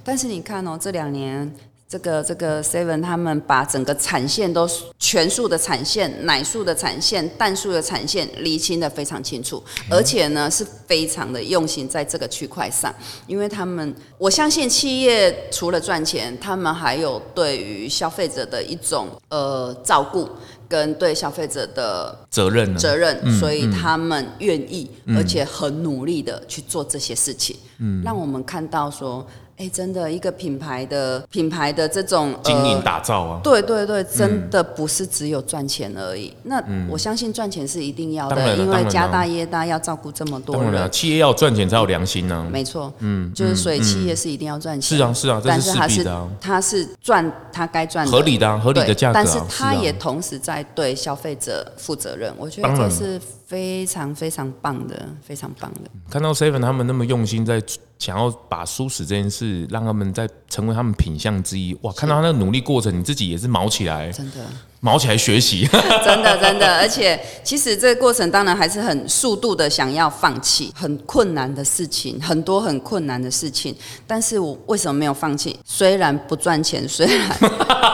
但是你看哦，这两年。这个这个 Seven 他们把整个产线都全素的产线、奶素的产线、蛋素的产线厘清的非常清楚，而且呢是非常的用心在这个区块上，因为他们我相信企业除了赚钱，他们还有对于消费者的一种呃照顾跟对消费者的责任责任，所以他们愿意而且很努力的去做这些事情，嗯，让我们看到说。哎、欸，真的，一个品牌的品牌的这种经营打造啊，对对对，真的不是只有赚钱而已。那我相信赚钱是一定要的，嗯、因为家大业大要照顾这么多人，企业要赚钱才有良心呢、啊。没错，嗯，就是所以企业是一定要赚钱。是啊是啊，这是势必的、啊。但是他是赚他该赚的合理的、啊、合理的价格、啊，但是他也同时在对消费者负责任。我觉得这是非常非常棒的，非常棒的。看到 Seven 他们那么用心在。想要把舒适这件事让他们在成为他们品相之一，哇！看到他那个努力过程，你自己也是毛起来，真的毛起来学习，真的真的。而且其实这个过程当然还是很速度的想要放弃，很困难的事情，很多很困难的事情。但是我为什么没有放弃？虽然不赚钱，虽然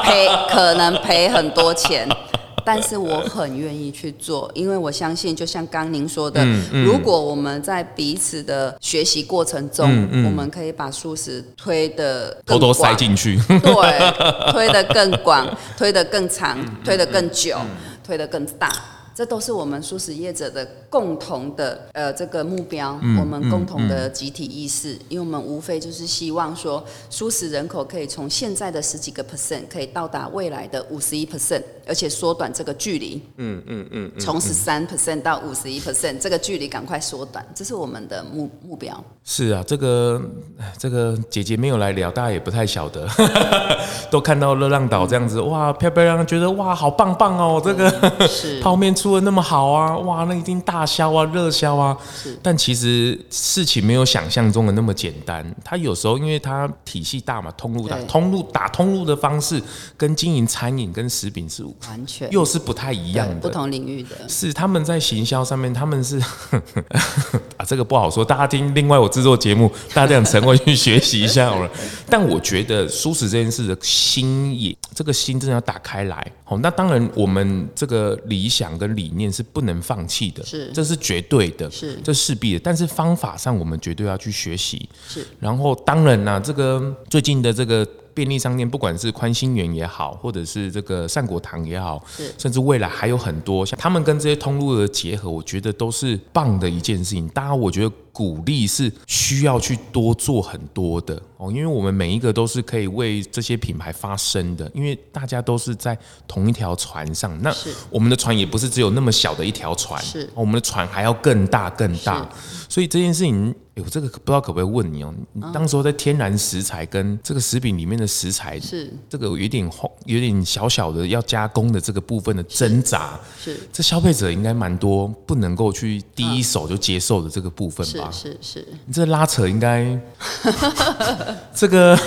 赔，可能赔很多钱。但是我很愿意去做，因为我相信，就像刚您说的，嗯嗯、如果我们在彼此的学习过程中，我们可以把素食推得更广，偷偷塞进去，对，推得更广，推得更长，推得更久，推得更大。这都是我们素食业者的共同的呃这个目标，嗯、我们共同的集体意识，嗯嗯、因为我们无非就是希望说，素食人口可以从现在的十几个 percent 可以到达未来的五十一 percent，而且缩短这个距离，嗯嗯嗯，从十三 percent 到五十一 percent 这个距离赶快缩短，这是我们的目目标。是啊，这个这个姐姐没有来聊，大家也不太晓得，都看到热浪岛这样子，哇，漂漂亮亮，觉得哇，好棒棒哦，这个是 泡面。做的那么好啊，哇，那一定大销啊，热销啊。但其实事情没有想象中的那么简单。他有时候因为他体系大嘛，通路大，通路打通路的方式跟经营餐饮跟食品是完全又是不太一样的，不同领域的。是他们在行销上面，他们是 啊，这个不好说。大家听，另外我制作节目，大家这样沉回去学习一下好了。但我觉得舒适这件事的心也，这个心真的要打开来。好，那当然我们这个理想跟理念是不能放弃的，是，这是绝对的，是，这势必的。但是方法上，我们绝对要去学习，是。然后，当然啦，这个最近的这个便利商店，不管是宽心园也好，或者是这个善果堂也好，是甚至未来还有很多，像他们跟这些通路的结合，我觉得都是棒的一件事情。大家我觉得鼓励是需要去多做很多的哦，因为我们每一个都是可以为这些品牌发声的，因为大家都是在同一条船上。那我们的船也不是只有那么小的一条船，是我们的船还要更大更大，所以这件事情。哎，我这个不知道可不可以问你哦？你当时候在天然食材跟这个食品里面的食材，是这个有点有点小小的要加工的这个部分的挣扎，是，是这消费者应该蛮多不能够去第一手就接受的这个部分吧？是是是，你这拉扯应该 这个。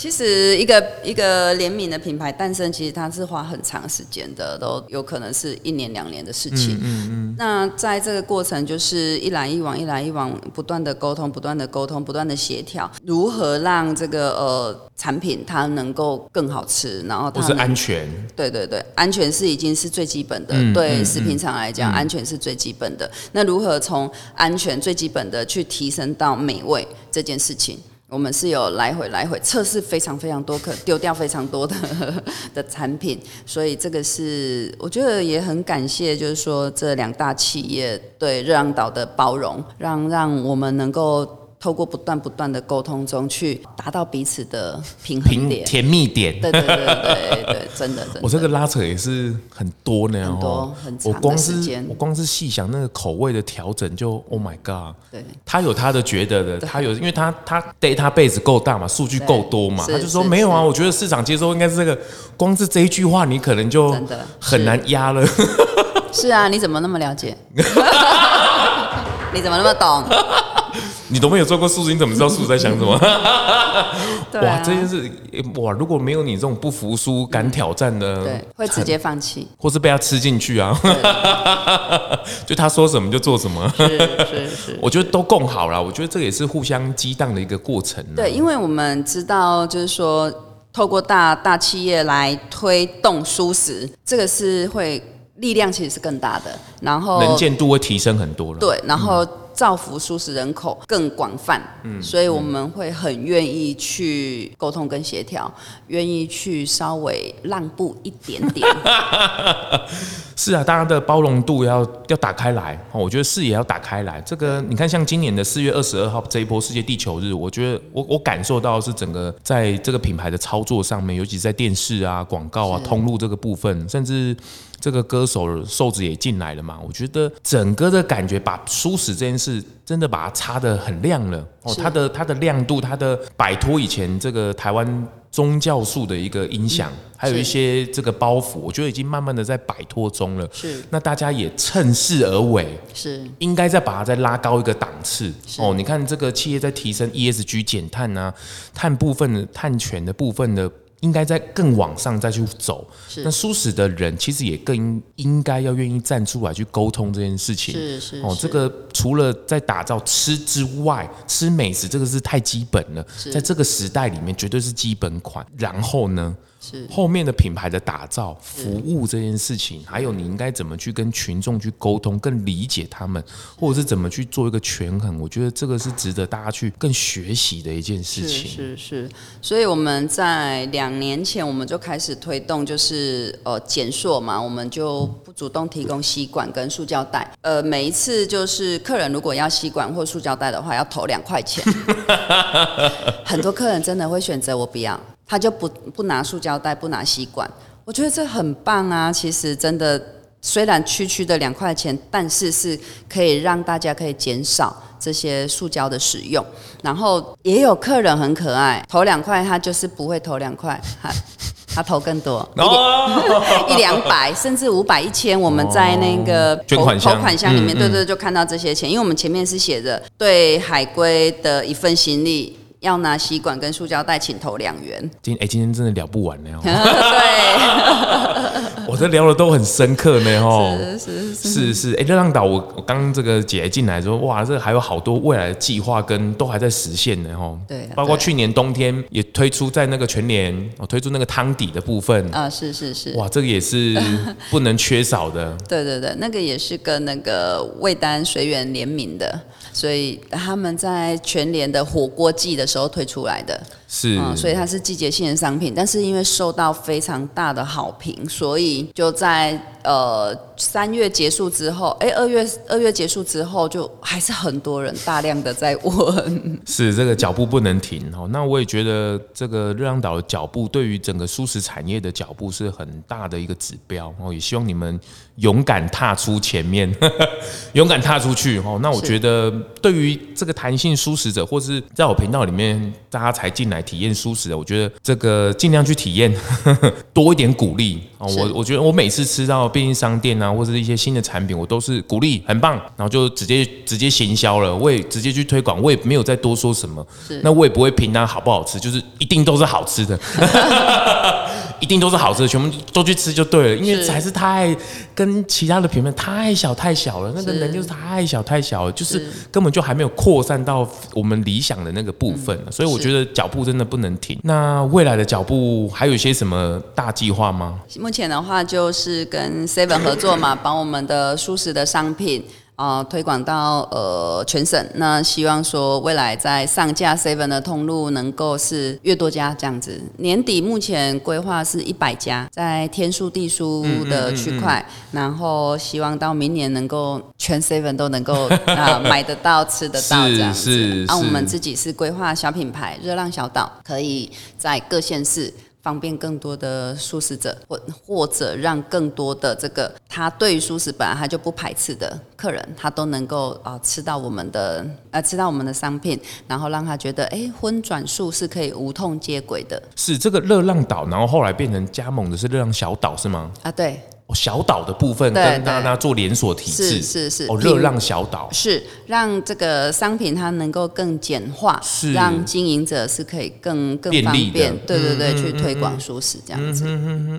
其实一个一个联名的品牌诞生，其实它是花很长时间的，都有可能是一年两年的事情。嗯嗯，嗯。那在这个过程，就是一来一往，一来一往，不断的沟通，不断的沟通，不断的协调，如何让这个呃产品它能够更好吃，然后它是安全。对对对，安全是已经是最基本的。嗯、对食品厂来讲、嗯，安全是最基本的。那如何从安全最基本的去提升到美味这件事情？我们是有来回来回测试非常非常多，可丢掉非常多的 的产品，所以这个是我觉得也很感谢，就是说这两大企业对热浪岛的包容，让让我们能够。透过不断不断的沟通中去达到彼此的平衡点、甜蜜点。对对对对对，真的真的。我这个拉扯也是很多呢，很多很长的时间。我光是细想那个口味的调整，就 Oh my God！对，他有他的觉得的，他有，因为他他 database 够大嘛，数据够多嘛，他就说没有啊，我觉得市场接收应该是这个。光是这一句话，你可能就很难压了。是啊，你怎么那么了解？你怎么那么懂？你都没有做过数字，你怎么知道数字在想什么？对啊、哇，这件事哇，如果没有你这种不服输、敢挑战的，对，会直接放弃，或是被他吃进去啊？就他说什么就做什么，是是是，我觉得都共好了。我觉得这也是互相激荡的一个过程。对，因为我们知道，就是说，透过大大企业来推动蔬食，这个是会力量其实是更大的，然后能见度会提升很多了。对，然后。造福蔬食人口更广泛，嗯，所以我们会很愿意去沟通跟协调，愿意去稍微让步一点点。是啊，大家的包容度要要打开来，我觉得视野要打开来。这个你看，像今年的四月二十二号这一波世界地球日，我觉得我我感受到是整个在这个品牌的操作上面，尤其是在电视啊、广告啊、通路这个部分，甚至。这个歌手瘦子也进来了嘛？我觉得整个的感觉把舒适这件事真的把它擦得很亮了哦，它的它的亮度，它的摆脱以前这个台湾宗教素的一个影响，还有一些这个包袱，我觉得已经慢慢的在摆脱中了。是，那大家也趁势而为，是应该再把它再拉高一个档次哦。你看这个企业在提升 ESG 减碳啊，碳部分的碳权的部分的。应该在更往上再去走，那舒适的人其实也更应该要愿意站出来去沟通这件事情。是是哦，这个除了在打造吃之外，吃美食这个是太基本了，在这个时代里面绝对是基本款。然后呢？是后面的品牌的打造、服务这件事情，还有你应该怎么去跟群众去沟通、更理解他们，或者是怎么去做一个权衡，我觉得这个是值得大家去更学习的一件事情。是是是，所以我们在两年前我们就开始推动，就是呃减塑嘛，我们就不主动提供吸管跟塑胶袋。呃，每一次就是客人如果要吸管或塑胶袋的话，要投两块钱。很多客人真的会选择我不要。他就不不拿塑胶袋，不拿吸管，我觉得这很棒啊！其实真的，虽然区区的两块钱，但是是可以让大家可以减少这些塑胶的使用。然后也有客人很可爱，投两块他就是不会投两块，他 他投更多，一两百甚至五百一千，我们在那个投款投款箱里面，对对，就看到这些钱，因为我们前面是写着对海龟的一份心力。要拿吸管跟塑胶袋，请投两元。今哎，今天真的聊不完呢。对，我这聊的都很深刻呢。吼，是是是是是。哎，热浪岛，我我刚这个姐姐进来说，哇，这还有好多未来的计划跟都还在实现呢。吼，对，包括去年冬天也推出在那个全年，我推出那个汤底的部分啊，是是是。哇，这个也是 不能缺少的。对对对，那个也是跟那个味丹随缘联名的。所以他们在全年的火锅季的时候推出来的。是、嗯，所以它是季节性的商品，但是因为受到非常大的好评，所以就在呃三月结束之后，哎，二月二月结束之后，就还是很多人大量的在问。是这个脚步不能停哦。那我也觉得这个热浪岛的脚步对于整个舒适产业的脚步是很大的一个指标哦。也希望你们勇敢踏出前面，勇敢踏出去哦。那我觉得对于这个弹性舒适者，或是在我频道里面大家才进来。体验舒适的，我觉得这个尽量去体验，多一点鼓励啊！我我觉得我每次吃到便利商店啊，或者是一些新的产品，我都是鼓励，很棒，然后就直接直接行销了，我也直接去推广，我也没有再多说什么。那我也不会评它好不好吃，就是一定都是好吃的。一定都是好吃的，全部都去吃就对了，因为还是太跟其他的品牌太小太小了，那个人就是太小太小了，就是根本就还没有扩散到我们理想的那个部分，所以我觉得脚步真的不能停。那未来的脚步还有一些什么大计划吗？目前的话就是跟 Seven 合作嘛，把我们的蔬食的商品。啊、呃，推广到呃全省，那希望说未来在上架 Seven 的通路能够是越多家这样子。年底目前规划是一百家，在天数地书的区块，嗯嗯嗯嗯，然后希望到明年能够全 Seven 都能够 啊、呃、买得到、吃得到这样子。是是是。啊，我们自己是规划小品牌热浪小岛，可以在各县市。方便更多的素食者，或或者让更多的这个他对于素食本来他就不排斥的客人，他都能够啊、呃、吃到我们的呃吃到我们的商品，然后让他觉得哎荤转素是可以无痛接轨的。是这个热浪岛，然后后来变成加盟的是热浪小岛是吗？啊，对。小岛的部分跟大家做连锁体制，是是是。哦，热浪小岛是让这个商品它能够更简化，是让经营者是可以更更方便，便对对对，嗯、去推广蔬食这样子。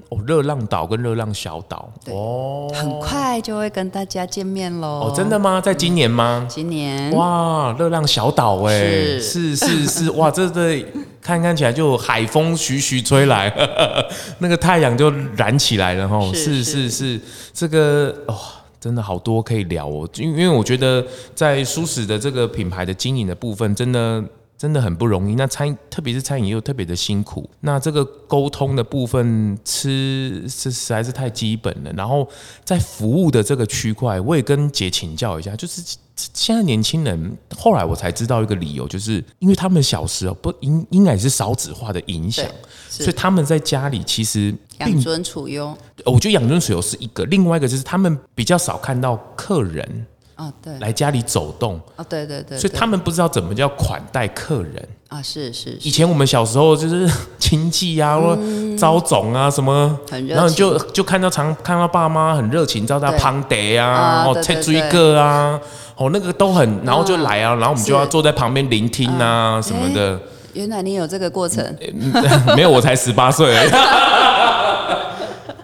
哦，热浪岛跟热浪小岛，哦，很快就会跟大家见面喽。哦，真的吗？在今年吗？嗯、今年。哇，热浪小岛哎，是是是是，哇，这这。看看起来就海风徐徐吹来，呵 呵那个太阳就燃起来了哈。是是是，这个哦，真的好多可以聊哦。因因为我觉得在舒适的这个品牌的经营的部分，真的真的很不容易。那餐特别是餐饮又特别的辛苦。那这个沟通的部分，吃是实在是太基本了。然后在服务的这个区块，我也跟姐请教一下，就是。现在年轻人，后来我才知道一个理由，就是因为他们小时候不应应该是少子化的影响，所以他们在家里其实养尊处优。我觉得养尊处优是一个，另外一个就是他们比较少看到客人啊，对，来家里走动啊，对对对，所以他们不知道怎么叫款待客人啊，是是。以前我们小时候就是 亲戚啊，或招总啊什么，然后就就看到常看到爸妈很热情招待胖爹啊，哦切追个啊。哦，那个都很，然后就来啊，然后我们就要坐在旁边聆听啊什么的。原来你有这个过程？没有，我才十八岁。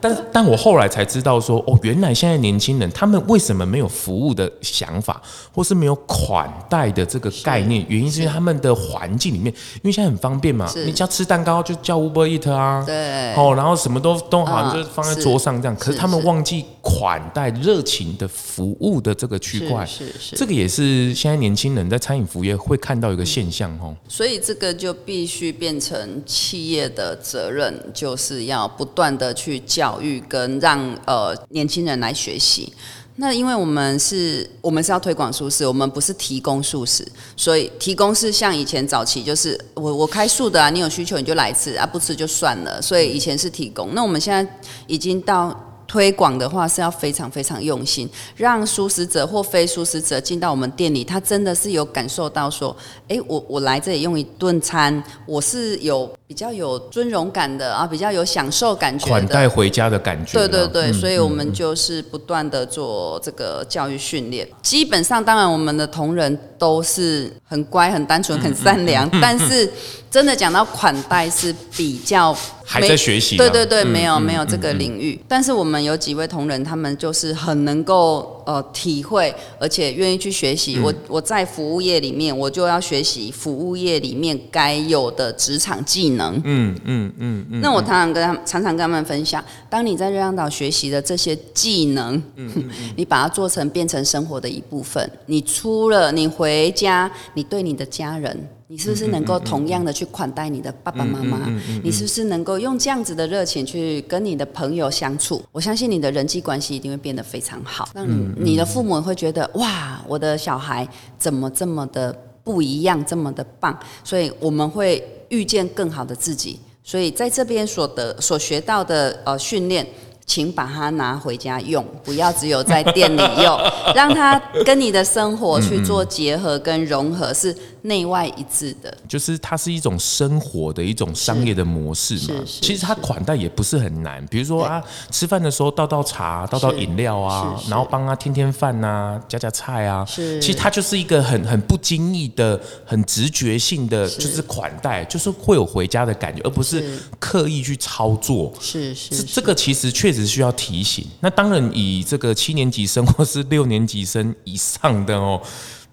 但但我后来才知道说，哦，原来现在年轻人他们为什么没有服务的想法，或是没有款待的这个概念？原因是因为他们的环境里面，因为现在很方便嘛，你要吃蛋糕就叫 Uber Eat 啊，对，哦，然后什么都都好，就放在桌上这样。可是他们忘记款待、热情的服务的这个区块，是是，这个也是现在年轻人在餐饮服务业会看到一个现象哦。所以这个就必须变成企业的责任，就是要不断的去教。教育跟让呃年轻人来学习，那因为我们是，我们是要推广素食，我们不是提供素食，所以提供是像以前早期就是我我开素的啊，你有需求你就来吃啊，不吃就算了，所以以前是提供。那我们现在已经到推广的话是要非常非常用心，让素食者或非素食者进到我们店里，他真的是有感受到说，哎，我我来这里用一顿餐，我是有。比较有尊荣感的啊，比较有享受感觉的，款待回家的感觉。对对对，嗯、所以我们就是不断的做这个教育训练。嗯、基本上，当然我们的同仁都是很乖、很单纯、很善良，但是。真的讲到款待是比较还在学习，对对对，没有、嗯、没有这个领域。但是我们有几位同仁，他们就是很能够呃体会，而且愿意去学习。嗯、我我在服务业里面，我就要学习服务业里面该有的职场技能。嗯嗯嗯。那我常常跟他们常常跟他们分享，当你在热浪岛学习的这些技能，嗯、你把它做成变成生活的一部分。你出了，你回家，你对你的家人。你是不是能够同样的去款待你的爸爸妈妈？你是不是能够用这样子的热情去跟你的朋友相处？我相信你的人际关系一定会变得非常好。让你你的父母会觉得哇，我的小孩怎么这么的不一样，这么的棒？所以我们会遇见更好的自己。所以在这边所得所学到的呃训练。请把它拿回家用，不要只有在店里用，让它跟你的生活去做结合跟融合，是内外一致的。就是它是一种生活的一种商业的模式嘛。其实它款待也不是很难，比如说啊，吃饭的时候倒倒茶、倒倒饮料啊，然后帮他添添饭呐、夹夹菜啊。是，其实它就是一个很很不经意的、很直觉性的，就是款待，就是会有回家的感觉，而不是刻意去操作。是是，这个其实确实。需要提醒。那当然，以这个七年级生或是六年级生以上的哦，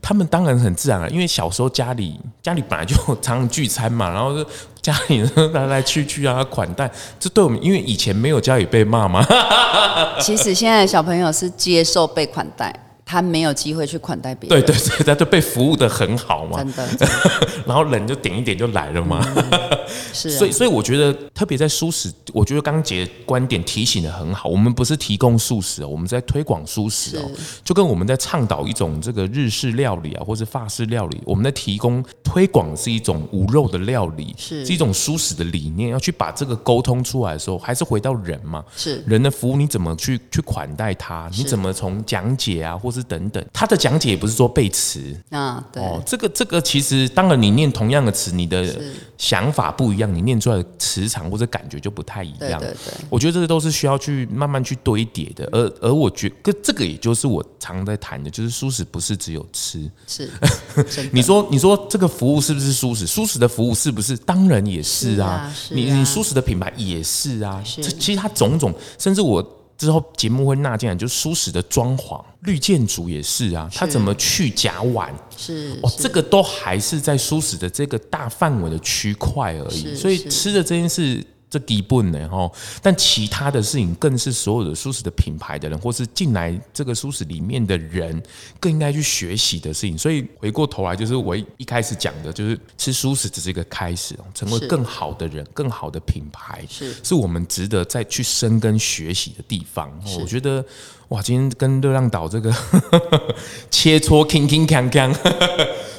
他们当然很自然了，因为小时候家里家里本来就常常聚餐嘛，然后家里来来去去啊，款待，这对我们，因为以前没有家里被骂嘛。其实现在小朋友是接受被款待。他没有机会去款待别人，对对对，他就被服务的很好嘛，真的，真 的然后人就点一点就来了嘛，嗯、是、啊，所以所以我觉得特别在素食，我觉得刚刚姐观点提醒的很好，我们不是提供素食哦，我们在推广素食哦，就跟我们在倡导一种这个日式料理啊，或是法式料理，我们在提供推广是一种无肉的料理，是，是一种素食的理念，要去把这个沟通出来的时候，还是回到人嘛，是。人的服务，你怎么去去款待他？你怎么从讲解啊，或是等等，他的讲解也不是说背词啊，对哦，这个这个其实当然你念同样的词，你的想法不一样，你念出来的磁场或者感觉就不太一样。对对对，我觉得这个都是需要去慢慢去堆叠的。而而我觉得这个也就是我常在谈的，就是舒适不是只有吃，是。你说你说这个服务是不是舒适？舒适的服务是不是？当然也是啊。你你舒适的品牌也是啊。这其实它种种，甚至我。之后节目会纳进来，就是舒适的装潢、绿建筑也是啊，他怎么去甲烷？是哦，这个都还是在舒适的这个大范围的区块而已，所以吃的这件事。这基本呢，哈，但其他的事情更是所有的蔬食的品牌的人，或是进来这个蔬食里面的人，更应该去学习的事情。所以回过头来，就是我一开始讲的，就是吃蔬食只是一个开始，成为更好的人、更好的品牌，是是我们值得再去深耕学习的地方。我觉得，哇，今天跟热浪岛这个 切磋铿铿锵锵。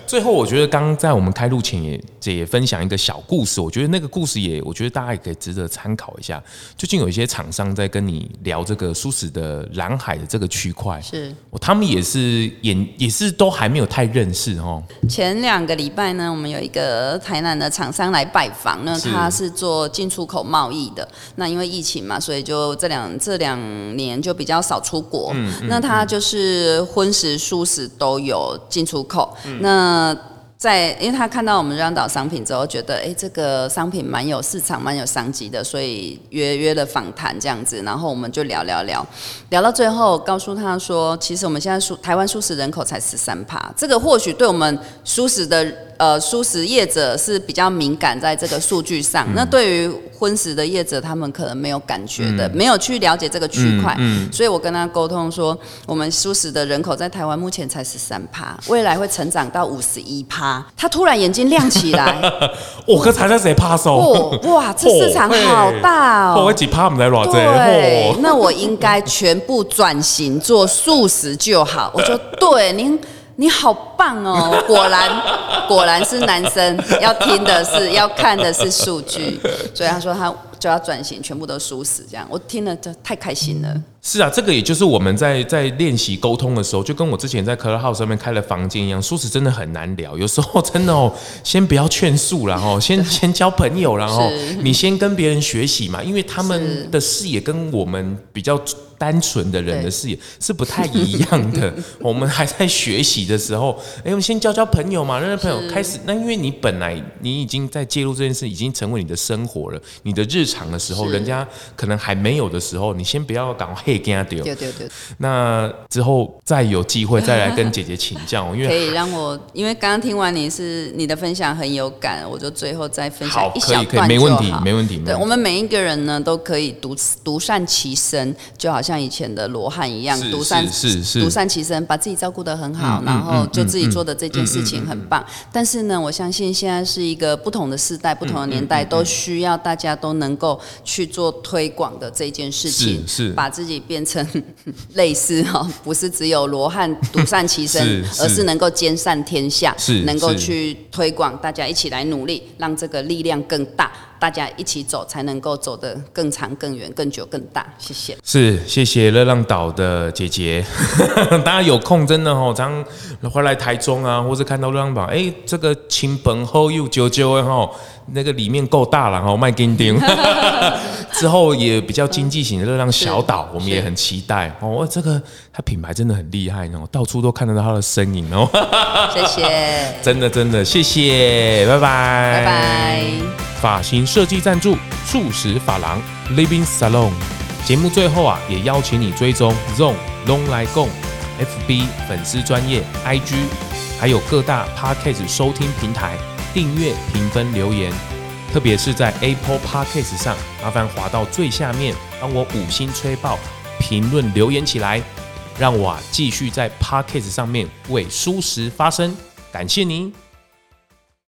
最后，我觉得刚刚在我们开录前也也分享一个小故事，我觉得那个故事也，我觉得大家也可以值得参考一下。最近有一些厂商在跟你聊这个舒适的蓝海的这个区块，是，他们也是也也是都还没有太认识哦。前两个礼拜呢，我们有一个台南的厂商来拜访，那他是做进出口贸易的。那因为疫情嘛，所以就这两这两年就比较少出国。嗯，那他就是荤食、素食都有进出口。嗯、那呃，在因为他看到我们这张岛商品之后，觉得哎，这个商品蛮有市场、蛮有商机的，所以约约了访谈这样子，然后我们就聊聊聊，聊到最后，告诉他说，其实我们现在蔬台湾素食人口才十三趴，这个或许对我们素食的呃素食业者是比较敏感在这个数据上，嗯、那对于。荤食的业者，他们可能没有感觉的，没有去了解这个区块，嗯所以我跟他沟通说，我们素食的人口在台湾目前才十三趴，未来会成长到五十一趴。他突然眼睛亮起来，我哥才在谁趴手？哇，这市场好大哦！我几趴没在偌对，那我应该全部转型做素食就好。我说 对，您。你好棒哦！果然，果然是男生要听的是，要看的是数据，所以他说他就要转型，全部都输死这样。我听了就太开心了。是啊，这个也就是我们在在练习沟通的时候，就跟我之前在 Clubhouse 上面开了房间一样，说是真的很难聊。有时候真的哦，先不要劝诉了哦，先先交朋友，然后你先跟别人学习嘛，因为他们的视野跟我们比较。单纯的人的视野是不太一样的。我们还在学习的时候，哎，我们先交交朋友嘛，认识朋友开始。那因为你本来你已经在介入这件事，已经成为你的生活了，你的日常的时候，人家可能还没有的时候，你先不要赶快嘿跟他丢。对对对。那之后再有机会再来跟姐姐请教，因为 可以让我，因为刚刚听完你是你的分享很有感，我就最后再分享一小段就好。可以，可以，没问题，没问题。对，我们每一个人呢，都可以独独善其身，就好。像以前的罗汉一样，独善独善其身，把自己照顾得很好，然后就自己做的这件事情很棒。但是呢，我相信现在是一个不同的时代，不同的年代，都需要大家都能够去做推广的这件事情，是把自己变成 类似哈，不是只有罗汉独善其身，而是能够兼善天下，是能够去推广，大家一起来努力，让这个力量更大。大家一起走，才能够走得更长、更远、更久、更大。谢谢。是，谢谢热浪岛的姐姐。大家有空真的哦，常回来台中啊，或者看到热浪岛，哎、欸，这个亲朋好友久久的哈，那个里面够大了哈，卖金丁。之后也比较经济型的热浪小岛，我们也很期待哦。这个它品牌真的很厉害哦，到处都看得到它的身影哦。谢谢。真的真的，谢谢，拜拜。拜拜。发型设计赞助素食发廊 Living Salon。节目最后啊，也邀请你追踪 ZONG 咙来共 FB 粉丝专业 IG，还有各大 Podcast 收听平台订阅、评分、留言。特别是在 Apple Podcast 上，麻烦滑到最下面，帮我五星吹爆，评论留言起来，让我啊继续在 Podcast 上面为舒适发声。感谢您。